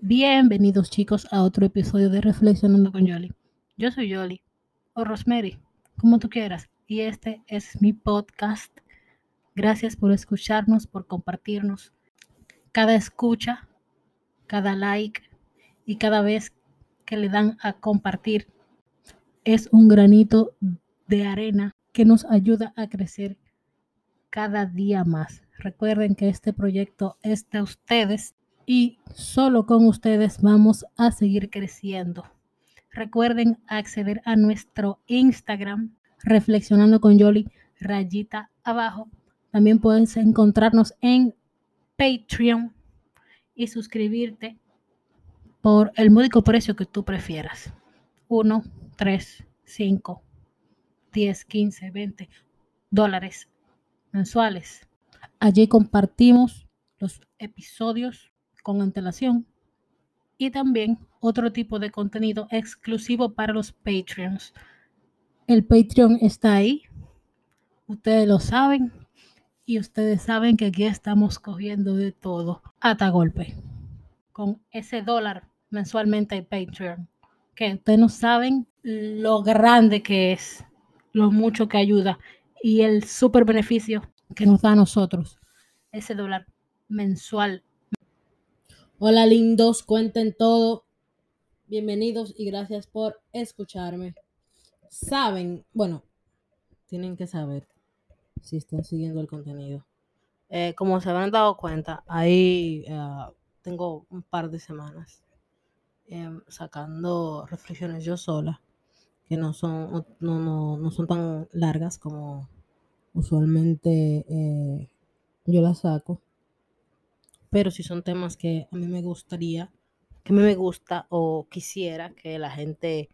Bienvenidos chicos a otro episodio de Reflexionando con Yoli. Yo soy Yoli, o Rosemary, como tú quieras, y este es mi podcast. Gracias por escucharnos, por compartirnos. Cada escucha, cada like y cada vez que le dan a compartir es un granito de arena que nos ayuda a crecer cada día más. Recuerden que este proyecto es de ustedes y solo con ustedes vamos a seguir creciendo. Recuerden acceder a nuestro Instagram, reflexionando con Yoli, rayita abajo. También puedes encontrarnos en Patreon y suscribirte por el módico precio que tú prefieras. 1, 3, 5, 10, 15, 20 dólares mensuales. Allí compartimos los episodios con antelación y también otro tipo de contenido exclusivo para los Patreons. El Patreon está ahí, ustedes lo saben y ustedes saben que aquí estamos cogiendo de todo hasta golpe con ese dólar mensualmente de Patreon. Que ustedes no saben lo grande que es, lo mucho que ayuda y el super beneficio que nos da a nosotros ese dólar mensual Hola lindos, cuenten todo. Bienvenidos y gracias por escucharme. Saben, bueno, tienen que saber si están siguiendo el contenido. Eh, como se habrán dado cuenta, ahí uh, tengo un par de semanas eh, sacando reflexiones yo sola, que no son, no, no, no son tan largas como usualmente eh, yo las saco pero si son temas que a mí me gustaría, que a mí me gusta o quisiera que la gente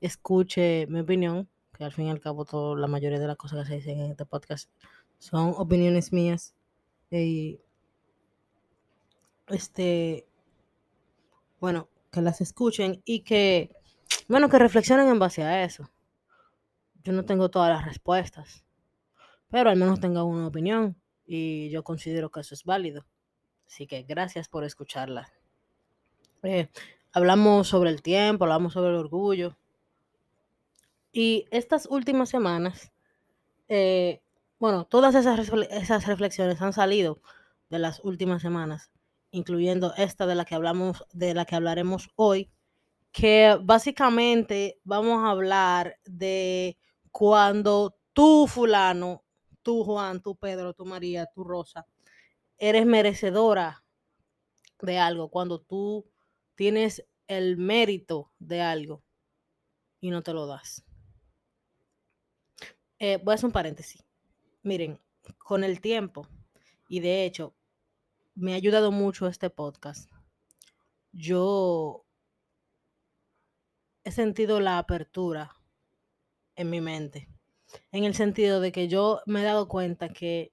escuche mi opinión, que al fin y al cabo todo, la mayoría de las cosas que se dicen en este podcast son opiniones mías. Y este, bueno, que las escuchen y que, bueno, que reflexionen en base a eso. Yo no tengo todas las respuestas, pero al menos tengo una opinión y yo considero que eso es válido. Así que gracias por escucharla. Eh, hablamos sobre el tiempo, hablamos sobre el orgullo. Y estas últimas semanas, eh, bueno, todas esas, esas reflexiones han salido de las últimas semanas, incluyendo esta de la que hablamos, de la que hablaremos hoy, que básicamente vamos a hablar de cuando tú fulano, tú Juan, tú Pedro, tú María, tú Rosa, eres merecedora de algo, cuando tú tienes el mérito de algo y no te lo das. Eh, voy a hacer un paréntesis. Miren, con el tiempo, y de hecho, me ha ayudado mucho este podcast. Yo he sentido la apertura en mi mente, en el sentido de que yo me he dado cuenta que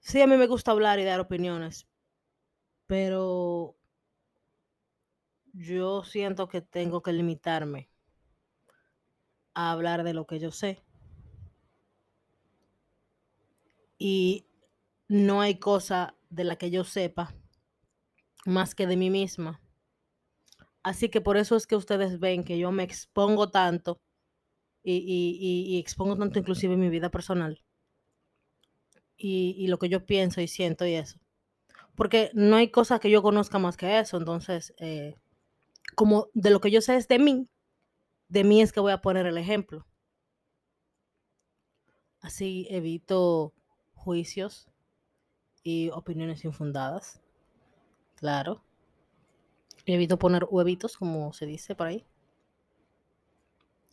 Sí, a mí me gusta hablar y dar opiniones, pero yo siento que tengo que limitarme a hablar de lo que yo sé. Y no hay cosa de la que yo sepa más que de mí misma. Así que por eso es que ustedes ven que yo me expongo tanto y, expongo tanto inclusive mi vida personal y, lo que yo pienso y siento y eso. Porque no hay cosa que yo conozca más que eso. Entonces, eh, como de lo que yo sé es de mí, de mí es que voy a poner el ejemplo. Así evito juicios y opiniones infundadas. Claro. Evito poner huevitos, como se dice por ahí.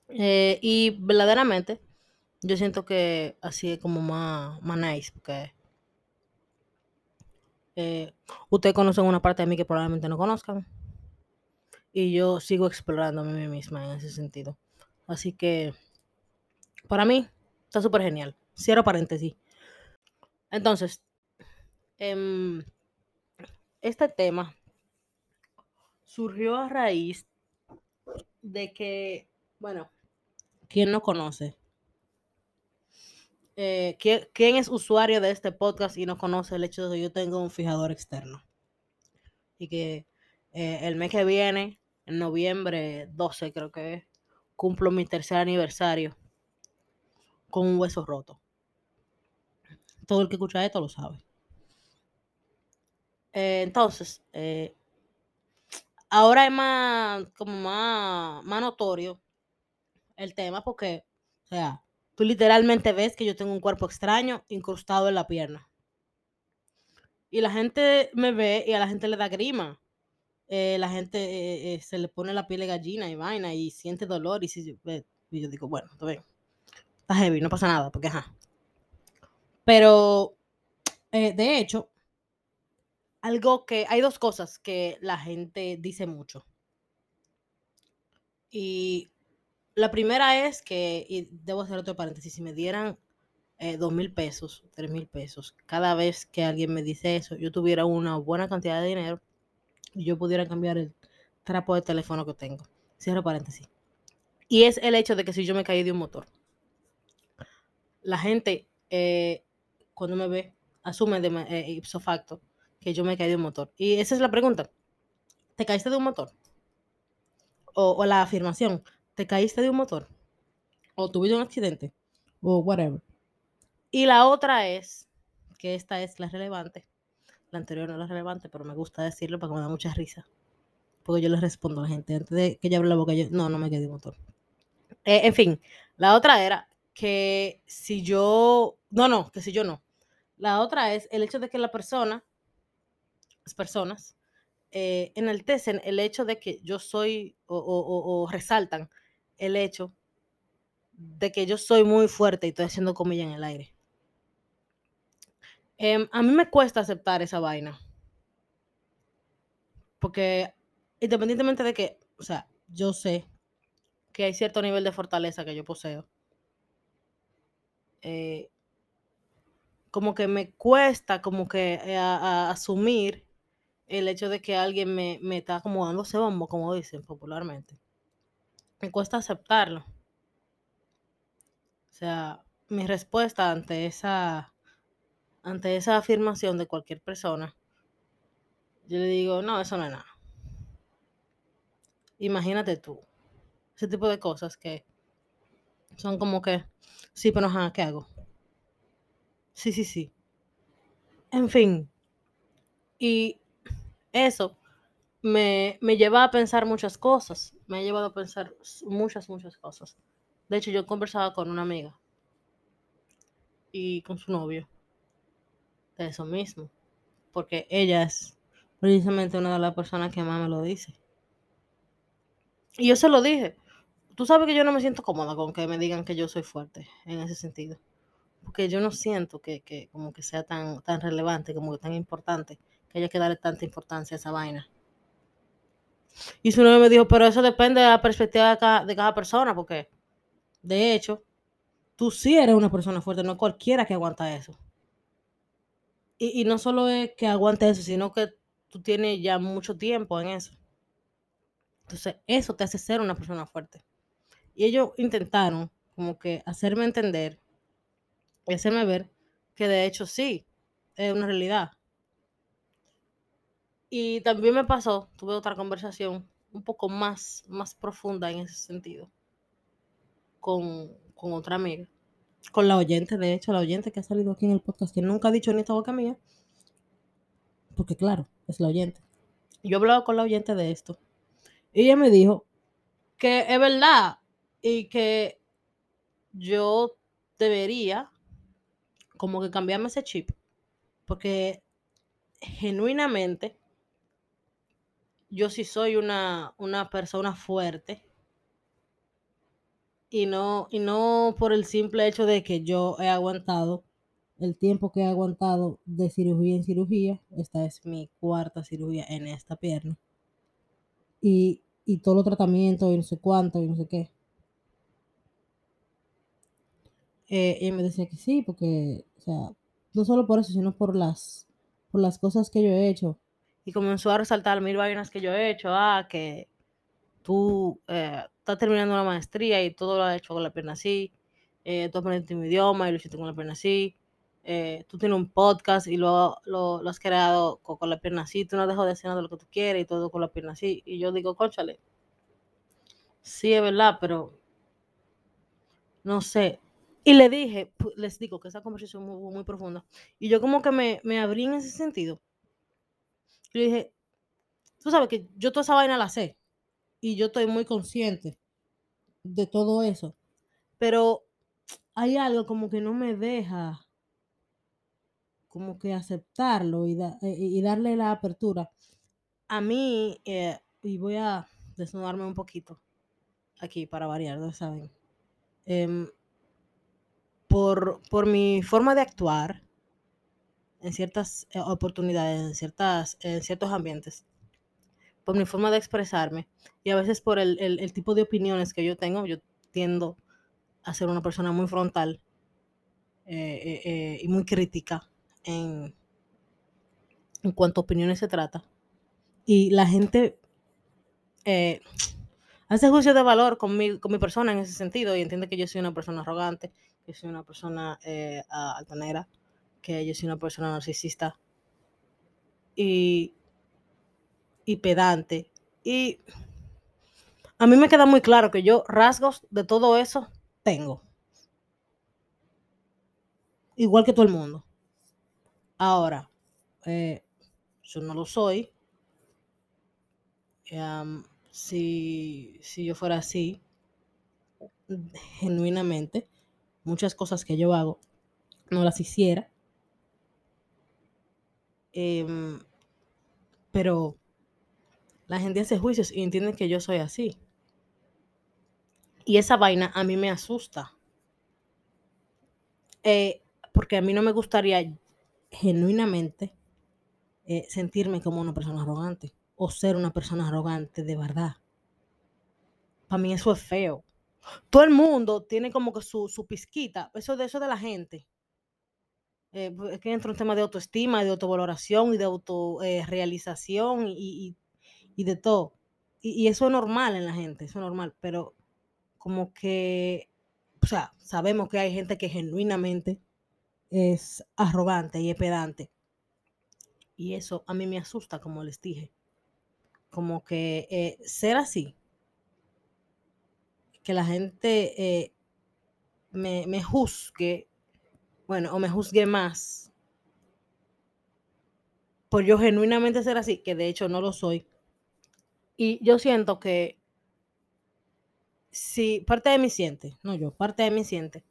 Eh, y verdaderamente, yo siento que así es como más, más nice, porque eh, ustedes conocen una parte de mí que probablemente no conozcan. Y yo sigo explorando a mí misma en ese sentido. Así que, para mí, está súper genial. Cierro paréntesis. Entonces, em, este tema surgió a raíz de que, bueno, ¿quién no conoce eh, ¿quién, quién es usuario de este podcast y no conoce el hecho de que yo tengo un fijador externo? Y que eh, el mes que viene, en noviembre 12 creo que es, cumplo mi tercer aniversario con un hueso roto. Todo el que escucha esto lo sabe. Eh, entonces, eh, ahora es más, como más, más notorio el tema porque, o sea, tú literalmente ves que yo tengo un cuerpo extraño incrustado en la pierna. Y la gente me ve y a la gente le da grima. Eh, la gente eh, eh, se le pone la piel de gallina y vaina y siente dolor y, si, y yo digo, bueno, está bien. Está heavy, no pasa nada, porque ajá. Pero, eh, de hecho, algo que, hay dos cosas que la gente dice mucho. Y la primera es que, y debo hacer otro paréntesis, si me dieran eh, dos mil pesos, tres mil pesos, cada vez que alguien me dice eso, yo tuviera una buena cantidad de dinero y yo pudiera cambiar el trapo de teléfono que tengo. Cierro paréntesis. Y es el hecho de que si yo me caí de un motor, la gente eh, cuando me ve asume de eh, ipso facto que yo me caí de un motor. Y esa es la pregunta. ¿Te caíste de un motor? O, o la afirmación, ¿te caíste de un motor? ¿O tuviste un accidente? O whatever. Y la otra es, que esta es la relevante. La anterior no es la relevante, pero me gusta decirlo porque me da mucha risa. Porque yo le respondo a la gente. Antes de que ella hable la boca, yo, no, no me quedé de motor. Eh, en fin, la otra era que si yo, no, no, que si yo no. La otra es el hecho de que la persona, las personas, eh, enaltecen el hecho de que yo soy, o, resaltan el hecho de que yo soy muy fuerte y estoy haciendo comilla en el aire. Em, a mí me cuesta aceptar esa vaina. Porque independientemente de que, o sea, yo sé que hay cierto nivel de fortaleza que yo poseo. eh, como que me cuesta como que eh, asumir el hecho de que alguien me, me está como dándose bombo, como dicen popularmente. Me cuesta aceptarlo. O sea, mi respuesta ante esa, ante esa afirmación de cualquier persona, yo le digo, no, eso no es nada. Imagínate tú, ese tipo de cosas que son como que, sí, pero ajá, ¿qué hago? Sí, sí, sí. En fin, y eso me, me lleva a pensar muchas cosas. Me ha llevado a pensar muchas, muchas cosas. De hecho, yo conversaba con una amiga y con su novio de eso mismo, porque ella es precisamente una de las personas que más me lo dice. Y yo se lo dije. Tú sabes que yo no me siento cómoda con que me digan que yo soy fuerte en ese sentido. Porque yo no siento que, que como que sea tan, tan relevante, como que tan importante, que haya que darle tanta importancia a esa vaina. Y su novio me dijo, pero eso depende de la perspectiva de cada, de cada persona, porque de hecho, tú sí eres una persona fuerte, no cualquiera que aguanta eso. Y, y no solo es que aguante eso, sino que tú tienes ya mucho tiempo en eso. Entonces, eso te hace ser una persona fuerte. Y ellos intentaron como que hacerme entender y hacerme ver que de hecho sí, es una realidad. Y también me pasó, tuve otra conversación un poco más, más profunda en ese sentido con, con otra amiga, con la oyente, de hecho, la oyente que ha salido aquí en el podcast, que nunca ha dicho ni esta boca mía, porque claro, es la oyente. Yo hablaba con la oyente de esto. Y ella me dijo que es verdad y que yo debería como que cambiarme ese chip, porque genuinamente yo sí soy una, una persona fuerte y no, y no por el simple hecho de que yo he aguantado el tiempo que he aguantado de cirugía en cirugía. Esta es mi cuarta cirugía en esta pierna. Y, y todo los tratamientos y no sé cuánto y no sé qué. Eh, ella me decía que sí, porque, o sea, no solo por eso, sino por las, por las cosas que yo he hecho. Y comenzó a resaltar mil vainas que yo he hecho, ah, que tú eh, estás terminando una maestría y todo lo has hecho con la pierna así, eh, tú aprendiste mi idioma y lo hiciste con la pierna así, eh, tú tienes un podcast y lo, lo, lo has creado con, con, la pierna así, tú no dejas de hacer nada de lo que tú quieres y todo con la pierna así. Y yo digo, conchale, sí es verdad, pero no sé. Y le dije, les digo que esa conversación muy, muy profunda. Y yo como que me, me abrí en ese sentido. Y le dije, tú sabes que yo toda esa vaina la sé. Y yo estoy muy consciente de todo eso. Pero hay algo como que no me deja como que aceptarlo y, y darle la apertura. A mí, eh, y voy a desnudarme un poquito aquí para variar, ¿no saben? Eh, por, por, mi forma de actuar en ciertas eh, oportunidades, en, ciertas, en ciertos ambientes, por mi forma de expresarme y a veces por el, el, el tipo de opiniones que yo tengo, yo tiendo a ser una persona muy frontal eh, eh, y muy crítica en, en cuanto a opiniones se trata. Y la gente eh, hace juicio de valor con mi, con mi, persona en ese sentido y entiende que yo soy una persona arrogante, que soy una persona eh, altanera, que yo soy una persona narcisista y, y pedante. Y a mí me queda muy claro que yo rasgos de todo eso tengo. Igual que todo el mundo. Ahora, eh, yo no lo soy. Si, si, yo fuera así, genuinamente, muchas cosas que yo hago no las hiciera. Eh, pero la gente hace juicios y entiende que yo soy así. Y esa vaina a mí me asusta. Eh, porque a mí no me gustaría genuinamente eh, sentirme como una persona arrogante o ser una persona arrogante de verdad. Para mí eso es feo. Todo el mundo tiene como que su, su pizquita, eso de eso de la gente. Eh, es que entra un tema de autoestima, de autovaloración y de autorrealización eh, y, de todo. Y, y, eso es normal en la gente, eso es normal, pero como que, o sea, sabemos que hay gente que genuinamente es arrogante y es pedante. Y eso a mí me asusta, como les dije. Como que eh, ser así, que la gente eh, me, me, juzgue, bueno, o me juzgue más, por yo genuinamente ser así, que de hecho no lo soy. Y yo siento que si parte de mí siente, no yo, parte de mí siente,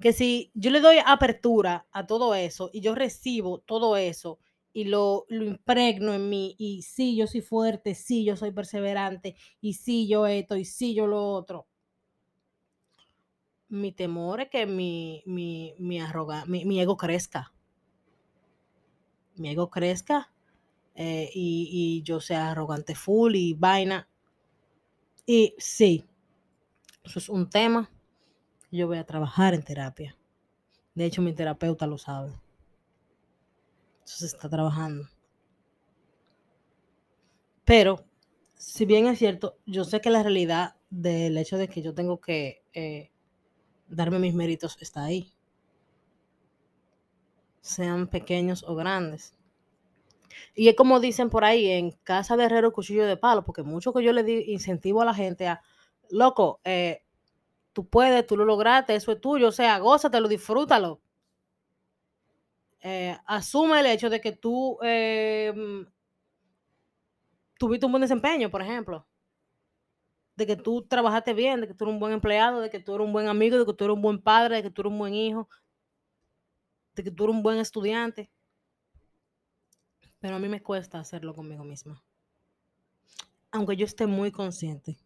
que si yo le doy apertura a todo eso y yo recibo todo eso y lo, lo impregno en mí y sí, yo soy fuerte, sí, yo soy perseverante y sí, yo esto y sí, yo lo otro. Mi temor es que mi, mi, mi, arroga, mi, mi ego crezca. Mi ego crezca eh, y, y yo sea arrogante full y vaina. Y sí, eso es un tema yo voy a trabajar en terapia. De hecho, mi terapeuta lo sabe. Eso se está trabajando. Pero, si bien es cierto, yo sé que la realidad del hecho de que yo tengo que eh, darme mis méritos está ahí. Sean pequeños o grandes. Y es como dicen por ahí, en casa de herrero, cuchillo de palo, porque mucho que yo le di incentivo a la gente a, loco, eh, tú puedes, tú lo lograste, eso es tuyo, o sea, gózatelo, disfrútalo. Eh, asume el hecho de que tú eh, tuviste un buen desempeño, por ejemplo. De que tú trabajaste bien, de que tú eres un buen empleado, de que tú eres un buen amigo, de que tú eres un buen padre, de que tú eres un buen hijo, de que tú eres un buen estudiante. Pero a mí me cuesta hacerlo conmigo misma. Aunque yo esté muy consciente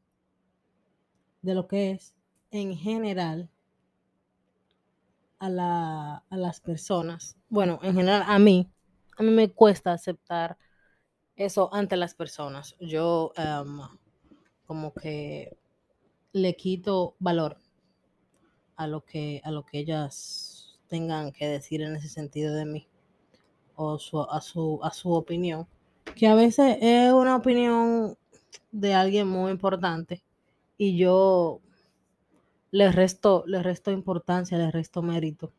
de lo que es en general a, la, a, las personas, bueno, en general a mí, a mí me cuesta aceptar eso ante las personas. Yo um, como que le quito valor a lo que a lo que ellas tengan que decir en ese sentido de mí o su, a su a su opinión que a veces es una opinión de alguien muy importante y yo le resto, le resto importancia, le resto mérito.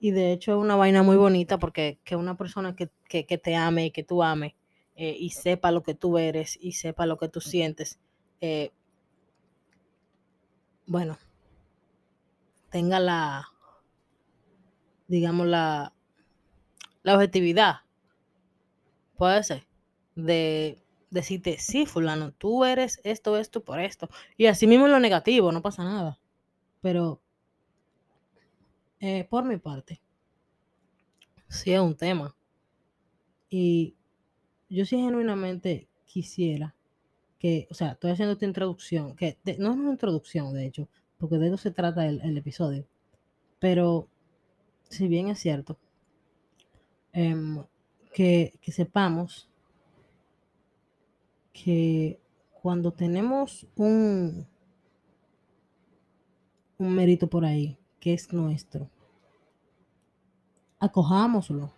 Y de hecho es una vaina muy bonita porque que una persona que, que, te ame y que tú ames eh, y sepa lo que tú eres y sepa lo que tú sientes, eh, bueno, tenga la, digamos, la, la objetividad, puede ser, de decirte, sí, fulano, tú eres esto, esto, por esto. Y así mismo lo negativo, no pasa nada. Pero, eh, por mi parte, sí es un tema. Y yo sí genuinamente quisiera que, o sea, estoy haciendo esta introducción, que no es una introducción, de hecho, porque de eso se trata el, episodio. Pero, si bien es cierto, em, que, que sepamos que cuando tenemos un, un mérito por ahí que es nuestro, acojámoslo,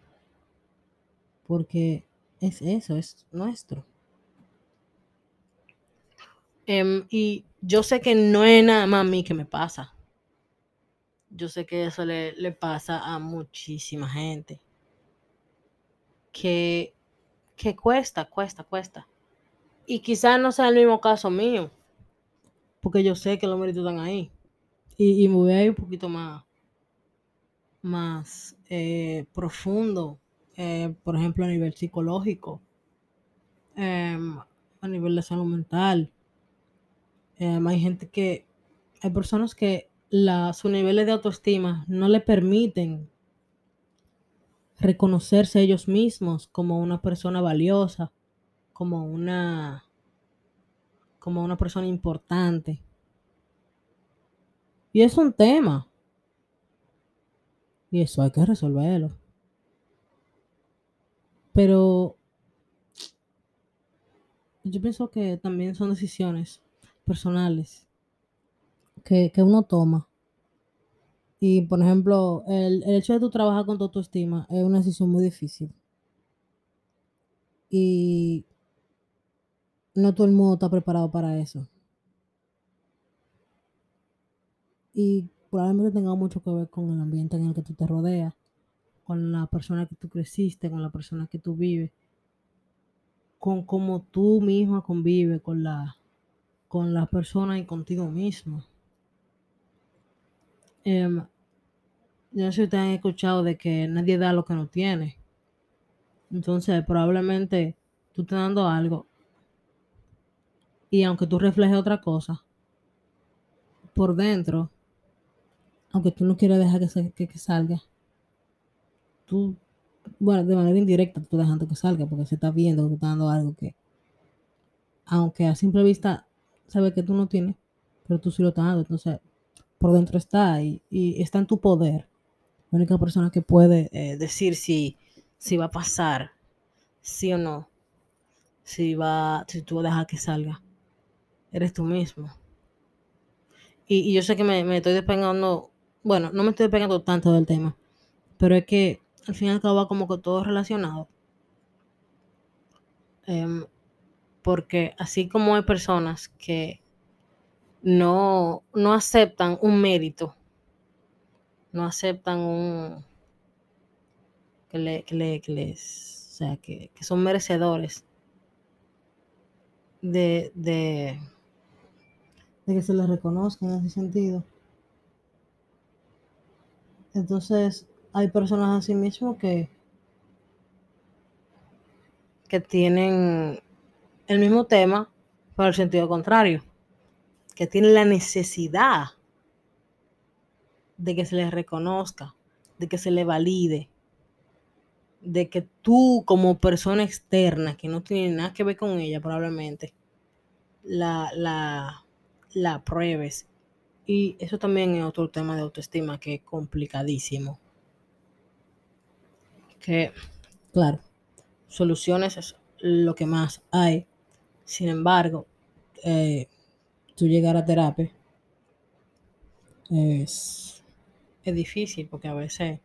porque es eso, es nuestro. Em, y yo sé que no es nada más a mí que me pasa. Yo sé que eso le, le pasa a muchísima gente. Que, que cuesta, cuesta, cuesta. Y quizás no sea el mismo caso mío, porque yo sé que los méritos están ahí. Y, y me voy a ir un poquito más, más eh, profundo, eh, por ejemplo, a nivel psicológico, em, a nivel de salud mental. Em, hay gente que, hay personas que sus niveles de autoestima no le permiten reconocerse ellos mismos como una persona valiosa, como una, como una persona importante. Y es un tema. Y eso hay que resolverlo. Pero yo pienso que también son decisiones personales que, que uno toma. Y, por ejemplo, el, el hecho de tú trabajar con tu autoestima es una decisión muy difícil. Y no todo el mundo está preparado para eso. Y probablemente tenga mucho que ver con el ambiente en el que tú te rodeas, con la persona que tú creciste, con la persona que tú vives, con cómo tú misma convives con la, con las personas y contigo mismo. Em, yo no sé si ustedes han escuchado de que nadie da lo que no tiene. Entonces, probablemente tú estás dando algo y aunque tú reflejes otra cosa, por dentro, aunque tú no quieras dejar que, que salga, tú, bueno, de manera indirecta, tú estás dejando que salga porque se está viendo que tú estás dando algo que, aunque a simple vista sabe que tú no tienes, pero tú sí lo estás dando. Entonces, por dentro está y, y está en tu poder. La única persona que puede eh, decir si, si va a pasar, sí o no, si va, si tú dejar que salga, eres tú mismo. Y, y yo sé que me, me estoy despegando, bueno, no me estoy despegando tanto del tema, pero es que al fin y al cabo va como que todo relacionado. Em, porque así como hay personas que no, no aceptan un mérito, no aceptan un que, le, que, le- que les, o sea, que, que son merecedores de, de, de que se les reconozca en ese sentido. Entonces, hay personas así mismo que, que tienen el mismo tema, pero el sentido contrario, que tienen la necesidad de que se les reconozca, de que se les valide, de que tú como persona externa, que no tiene nada que ver con ella probablemente, la, la, la pruebes. Y eso también es otro tema de autoestima que es complicadísimo. Que, claro, soluciones es lo que más hay. Sin embargo, eh, tú llegar a terapia es, es difícil porque a veces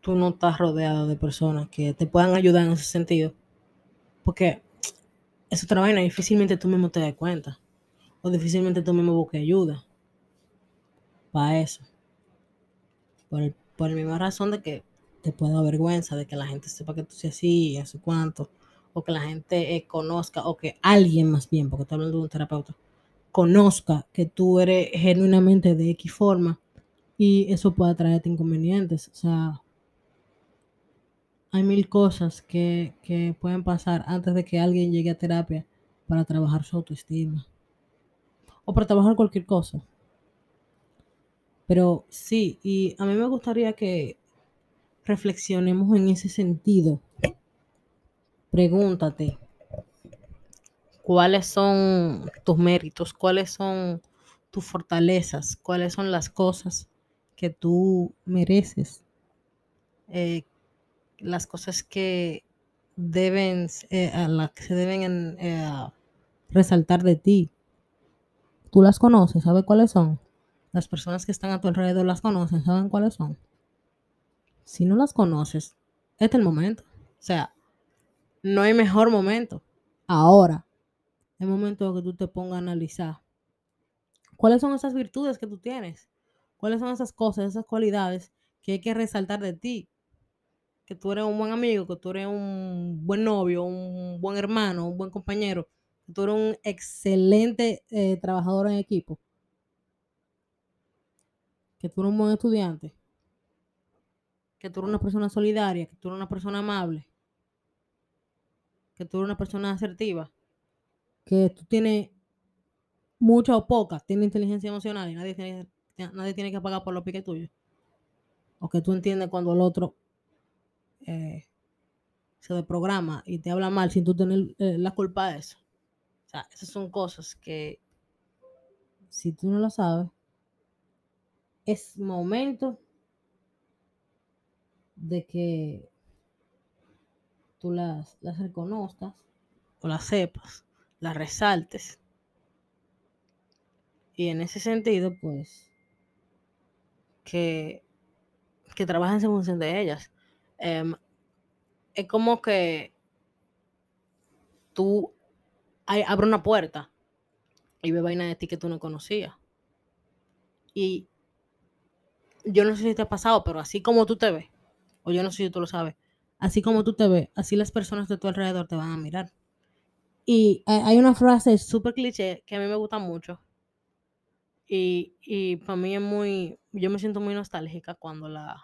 tú no estás rodeado de personas que te puedan ayudar en ese sentido. Porque es otra vaina, difícilmente tú mismo te das cuenta. o difícilmente tú mismo busques ayuda para eso. Por, por la misma razón de que te puede dar vergüenza de que la gente sepa que tú seas así, y así cuánto, o que la gente eh, conozca, o que alguien más bien, porque estoy hablando de un terapeuta, conozca que tú eres genuinamente de X forma y eso puede traerte inconvenientes. O sea, hay mil cosas que, que pueden pasar antes de que alguien llegue a terapia para trabajar su autoestima o para trabajar cualquier cosa. Pero sí, y a mí me gustaría que reflexionemos en ese sentido. Pregúntate, ¿cuáles son tus méritos? ¿Cuáles son tus fortalezas? ¿Cuáles son las cosas que tú mereces? Eh, las cosas que deben, eh, a las que se deben en- eh, resaltar de ti. Tú las conoces, ¿sabes cuáles son? Las personas que están a tu alrededor las conocen, ¿saben cuáles son? Si no las conoces, este es el momento. O sea, no hay mejor momento. Ahora, es momento de que tú te pongas a analizar. Cuáles son esas virtudes que tú tienes, cuáles son esas cosas, esas cualidades que hay que resaltar de ti. Que tú eres un buen amigo, que tú eres un buen novio, un buen hermano, un buen compañero, que tú eres un excelente eh, trabajador en equipo, que tú eres un buen estudiante, que tú eres una persona solidaria, que tú eres una persona amable, que tú eres una persona asertiva, que tú tienes mucha o poca, tienes inteligencia emocional y nadie tiene, nadie tiene que pagar por los piques tuyos. O que tú entiendes cuando el otro eh, se desprograma y te habla mal sin tú tener eh, la culpa de eso. O sea, esas son cosas que si tú no lo sabes, es momento de que las, las reconozcas o las sepas, las resaltes. Y en ese sentido, pues, que, que trabajes en función de ellas. Em, es como que tú hay, abre una puerta y ve vaina de ti que tú no conocías. Y yo no sé si te ha pasado, pero así como tú te ves, o yo no sé si tú lo sabes, así como tú te ves, así las personas de tu alrededor te van a mirar. Y hay una frase súper cliché que a mí me gusta mucho. Y, y para mí es muy, yo me siento muy nostálgica cuando la,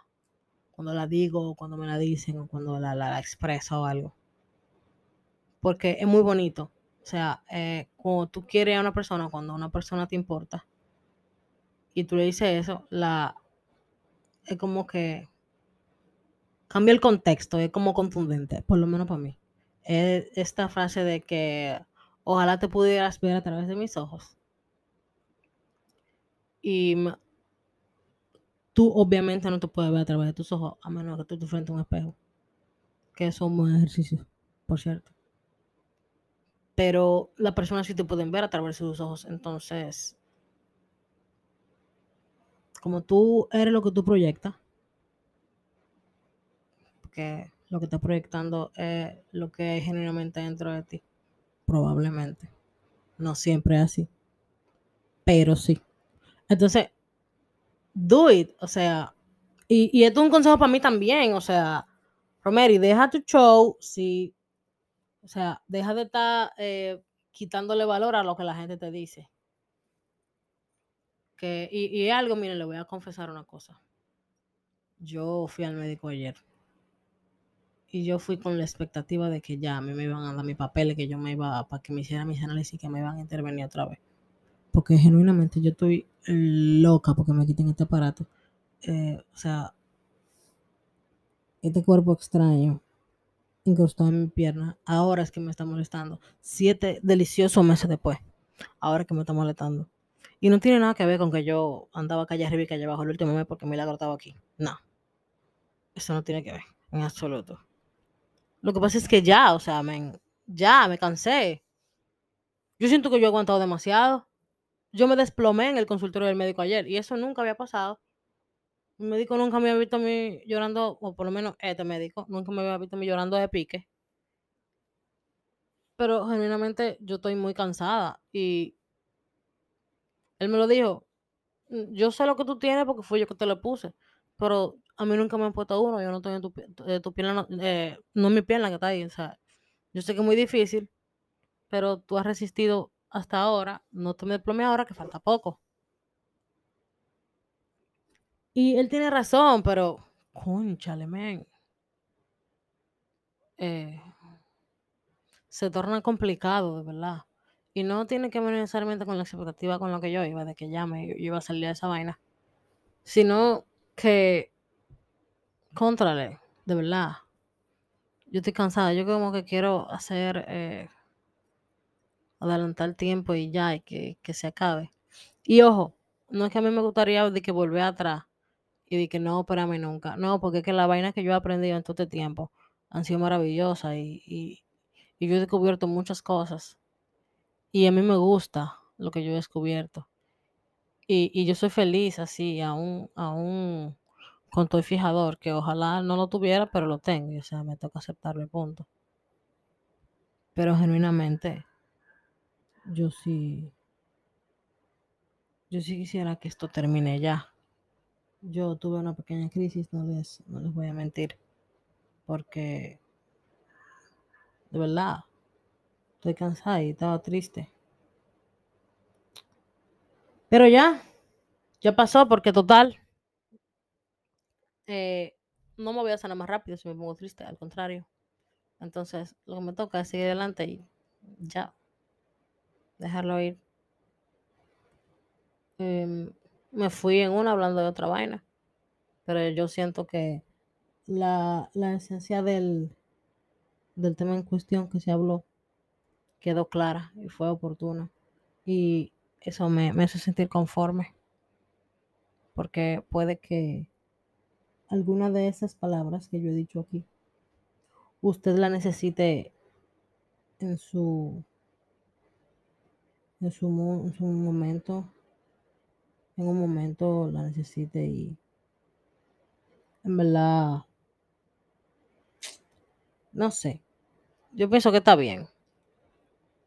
cuando la digo, cuando me la dicen, o cuando la, la, la expreso o algo. Porque es muy bonito. O sea, eh, cuando tú quieres a una persona, cuando una persona te importa, y tú le dices eso, la, es como que cambia el contexto, es como contundente, por lo menos para mí. Es esta frase de que ojalá te pudieras ver a través de mis ojos. Y tú obviamente no te puedes ver a través de tus ojos, a menos que tú estés frente a un espejo. Que es un buen ejercicio, por cierto. Pero las personas sí te pueden ver a través de sus ojos. Entonces, como tú eres lo que tú proyectas, porque lo que estás proyectando es lo que hay genuinamente dentro de ti. Probablemente. No siempre es así. Pero sí. Entonces, do it. O sea, y, y esto es un consejo para mí también. O sea, Romeri, deja tu show. Si, o sea, deja de estar eh, quitándole valor a lo que la gente te dice. Que, y, y algo, miren, le voy a confesar una cosa. Yo fui al médico ayer. Y yo fui con la expectativa de que ya a mí me iban a dar mi papel, que yo me iba, para que me hiciera mis análisis, que me iban a intervenir otra vez. Porque genuinamente yo estoy loca porque me quiten este aparato. Eh, o sea, este cuerpo extraño incrustado en mi pierna, ahora es que me está molestando. Siete deliciosos meses después, ahora es que me está molestando. Y no tiene nada que ver con que yo andaba calle arriba y calle abajo el último mes porque Milagro estaba aquí. No. Eso no tiene que ver, en absoluto. Lo que pasa es que ya, o sea, ya me cansé. Yo siento que yo he aguantado demasiado. Yo me desplomé en el consultorio del médico ayer y eso nunca había pasado. El médico nunca me había visto a mí llorando, o por lo menos este médico, nunca me había visto a mí llorando de pique. Pero genuinamente yo estoy muy cansada y Él me lo dijo. "Mm, Yo sé lo que tú tienes porque fui yo que te lo puse. Pero a mí nunca me han puesto uno. Yo no en tu, tu pierna. No, eh, es mi pierna que está ahí. O sea, yo sé que es muy difícil. Pero tú has resistido hasta ahora. No te me desplome ahora que falta poco. Y él tiene razón, pero. Conchale, men. Eh, se torna complicado, de verdad. Y no tiene que ver necesariamente con la expectativa con la que yo iba, de que ya me iba a salir de esa vaina. Sino que, contrale, de verdad. Yo estoy cansada. Yo como que quiero hacer, eh, adelantar el tiempo y ya, y que, que se acabe. Y ojo, no es que a mí me gustaría de que volver atrás y de que no, espérame nunca. No, porque es que las vainas que yo he aprendido en todo este tiempo han sido maravillosas y, y, y yo he descubierto muchas cosas. Y a mí me gusta lo que yo he descubierto. Y, y yo soy feliz así, aún, aún con todo el fijador, que ojalá no lo tuviera, pero lo tengo. o sea, me toca aceptarlo y punto. Pero genuinamente, yo sí, yo sí quisiera que esto termine ya. Yo tuve una pequeña crisis, no les, no les voy a mentir, porque de verdad estoy cansada y estaba triste. Pero ya, ya pasó, porque total, eh, no me voy a sanar más rápido si me pongo triste, al contrario. Entonces, lo que me toca es seguir adelante y ya, dejarlo ir. Em, me fui en una hablando de otra vaina, pero yo siento que la, la esencia del, del tema en cuestión que se habló quedó clara y fue oportuna. Y eso me, me hace sentir conforme, porque puede que alguna de esas palabras que yo he dicho aquí, usted la necesite en su, en su, en su momento, en un momento la necesite y en verdad, no sé, yo pienso que está bien.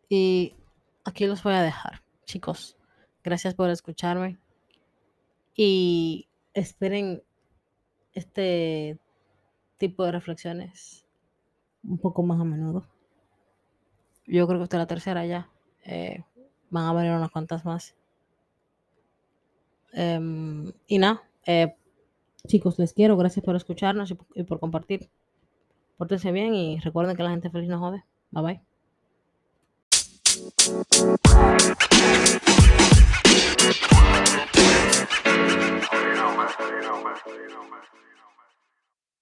Y aquí los voy a dejar, chicos. Gracias por escucharme. Y esperen este tipo de reflexiones un poco más a menudo. Yo creo que esta es la tercera ya. Eh, van a venir unas cuantas más. Eh, y nada, eh, chicos, les quiero. Gracias por escucharnos y por, compartir. Pórtense bien y recuerden que la gente feliz no jode. Bye bye.